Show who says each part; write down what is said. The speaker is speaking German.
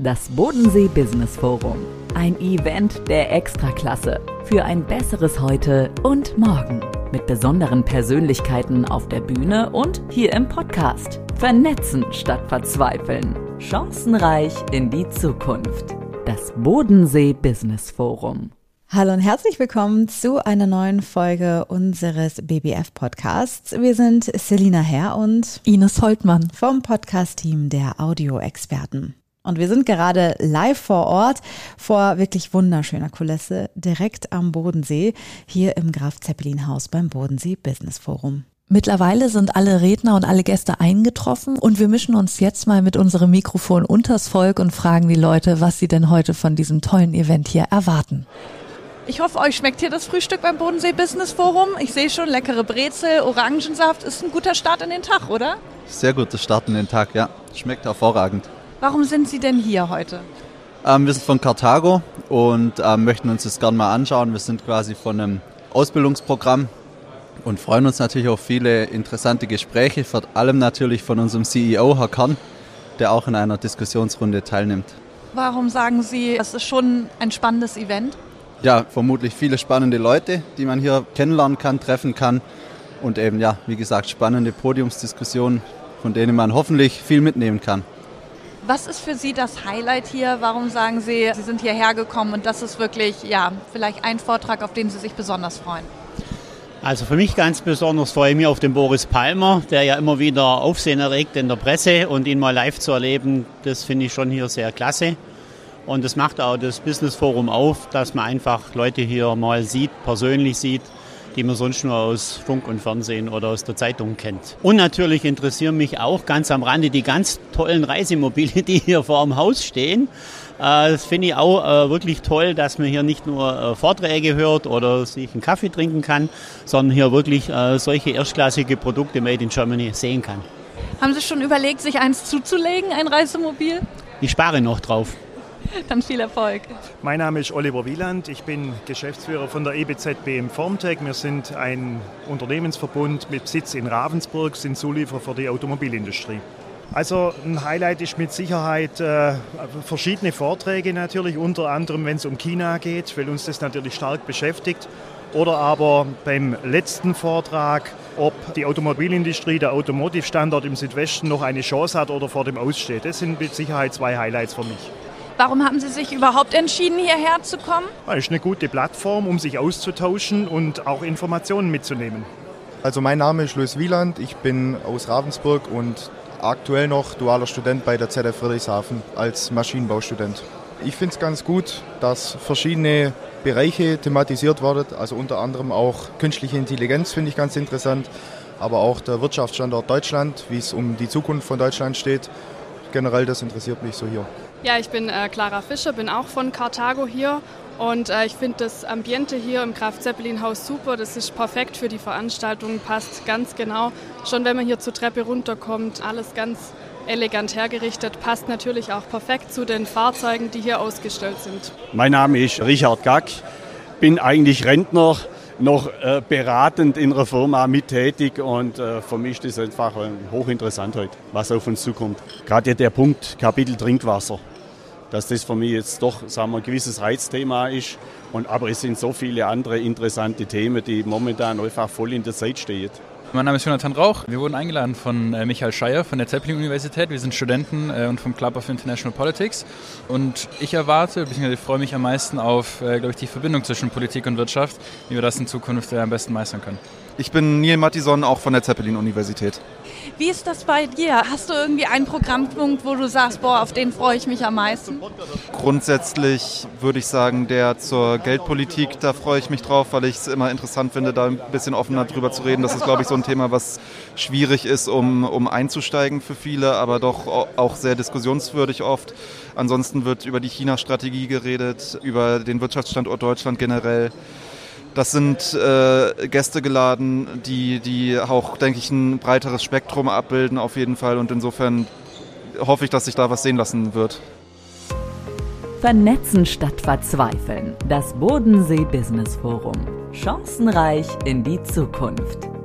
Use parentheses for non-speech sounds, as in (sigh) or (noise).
Speaker 1: Das Bodensee Business Forum. Ein Event der Extraklasse für ein besseres Heute und Morgen. Mit besonderen Persönlichkeiten auf der Bühne und hier im Podcast. Vernetzen statt verzweifeln. Chancenreich in die Zukunft. Das Bodensee Business Forum.
Speaker 2: Hallo und herzlich willkommen zu einer neuen Folge unseres BBF Podcasts. Wir sind Selina Herr und
Speaker 3: Ines Holtmann
Speaker 2: vom Podcast-Team der Audioexperten. Und wir sind gerade live vor Ort vor wirklich wunderschöner Kulisse direkt am Bodensee hier im Graf Zeppelin Haus beim Bodensee Business Forum.
Speaker 3: Mittlerweile sind alle Redner und alle Gäste eingetroffen und wir mischen uns jetzt mal mit unserem Mikrofon unters Volk und fragen die Leute, was sie denn heute von diesem tollen Event hier erwarten.
Speaker 4: Ich hoffe, euch schmeckt hier das Frühstück beim Bodensee Business Forum. Ich sehe schon leckere Brezel, Orangensaft. Ist ein guter Start in den Tag, oder?
Speaker 5: Sehr guter Start in den Tag, ja. Schmeckt hervorragend.
Speaker 4: Warum sind Sie denn hier heute?
Speaker 5: Ähm, wir sind von Karthago und ähm, möchten uns das gerne mal anschauen. Wir sind quasi von einem Ausbildungsprogramm und freuen uns natürlich auf viele interessante Gespräche, vor allem natürlich von unserem CEO, Herr Kern, der auch in einer Diskussionsrunde teilnimmt.
Speaker 4: Warum sagen Sie, es ist schon ein spannendes Event?
Speaker 5: ja, vermutlich viele spannende Leute, die man hier kennenlernen kann, treffen kann. Und eben, ja, wie gesagt, spannende Podiumsdiskussionen, von denen man hoffentlich viel mitnehmen kann.
Speaker 4: Was ist für Sie das Highlight hier? Warum sagen Sie, Sie sind hierher gekommen und das ist wirklich, ja, vielleicht ein Vortrag, auf den Sie sich besonders freuen?
Speaker 6: Also für mich ganz besonders freue ich mich auf den Boris Palmer, der ja immer wieder Aufsehen erregt in der Presse und ihn mal live zu erleben, das finde ich schon hier sehr klasse. Und das macht auch das Business Forum auf, dass man einfach Leute hier mal sieht, persönlich sieht, die man sonst nur aus Funk und Fernsehen oder aus der Zeitung kennt. Und natürlich interessieren mich auch ganz am Rande die ganz tollen Reisemobile, (laughs) die hier vor dem Haus stehen. Äh, das finde ich auch äh, wirklich toll, dass man hier nicht nur äh, Vorträge hört oder sich einen Kaffee trinken kann, sondern hier wirklich solche erstklassige Produkte made in Germany sehen kann.
Speaker 4: Haben Sie schon überlegt, sich eins zuzulegen, ein Reisemobil?
Speaker 6: Ich spare noch drauf. (laughs)
Speaker 4: Dann viel Erfolg.
Speaker 7: Mein Name ist Oliver Wieland. Ich bin Geschäftsführer von der EBZ BM Formtech. Wir sind ein Unternehmensverbund mit Sitz in Ravensburg, sind Zulieferer für die Automobilindustrie. Also ein Highlight ist mit Sicherheit äh, verschiedene Vorträge natürlich, unter anderem wenn es um China geht, weil uns das natürlich stark beschäftigt. Oder aber beim letzten Vortrag, ob die Automobilindustrie, der Automotive-Standort im Südwesten noch eine Chance hat oder vor dem aussteht. Das sind mit Sicherheit zwei Highlights für mich.
Speaker 4: Warum haben Sie sich überhaupt entschieden, hierher zu kommen?
Speaker 7: Es ist eine gute Plattform, um sich auszutauschen und auch Informationen mitzunehmen.
Speaker 8: Also mein Name ist Luis Wieland, ich bin aus Ravensburg und aktuell noch dualer Student bei der ZF Friedrichshafen als Maschinenbaustudent. Ich finde es ganz gut, dass verschiedene Bereiche thematisiert werden, also unter anderem auch künstliche Intelligenz finde ich ganz interessant, aber auch der Wirtschaftsstandort Deutschland, wie es um die Zukunft von Deutschland steht. Generell das interessiert mich so hier.
Speaker 9: Ja, ich bin äh, Clara Fischer, bin auch von Karthago hier und äh, ich finde das Ambiente hier im Graf Zeppelin Haus super. Das ist perfekt für die Veranstaltung, passt ganz genau. Schon wenn man hier zur Treppe runterkommt, alles ganz elegant hergerichtet, passt natürlich auch perfekt zu den Fahrzeugen, die hier ausgestellt sind.
Speaker 10: Mein Name ist Richard Gack, bin eigentlich Rentner, noch äh, beratend in einer Firma mittätig und äh, für mich ist das einfach hochinteressant heute, was auf uns zukommt. Gerade der Punkt Kapitel Trinkwasser, dass das für mich jetzt doch sagen wir, ein gewisses Reizthema ist. Und, aber es sind so viele andere interessante Themen, die momentan einfach voll in der Zeit stehen.
Speaker 11: Mein Name ist Jonathan Rauch. Wir wurden eingeladen von äh, Michael Scheier von der Zeppelin-Universität. Wir sind Studenten äh, und vom Club of International Politics. Und ich erwarte, beziehungsweise freue mich am meisten auf, äh, glaube ich, die Verbindung zwischen Politik und Wirtschaft, wie wir das in Zukunft am besten meistern können.
Speaker 12: Ich bin Neil Mattison, auch von der Zeppelin-Universität.
Speaker 4: Wie ist das bei dir? Hast du irgendwie einen Programmpunkt, wo du sagst, boah, auf den freue ich mich am meisten?
Speaker 12: Grundsätzlich würde ich sagen, der zur Geldpolitik, da freue ich mich drauf, weil ich es immer interessant finde, da ein bisschen offener drüber zu reden. Das ist, glaube ich, so ein Thema, was schwierig ist, um, um einzusteigen für viele, aber doch auch sehr diskussionswürdig oft. Ansonsten wird über die China-Strategie geredet, über den Wirtschaftsstandort Deutschland generell. Das sind äh, Gäste geladen, die, die auch, denke ich, ein breiteres Spektrum abbilden auf jeden Fall. Und insofern hoffe ich, dass sich da was sehen lassen wird.
Speaker 1: Vernetzen statt verzweifeln. Das Bodensee Business Forum. Chancenreich in die Zukunft.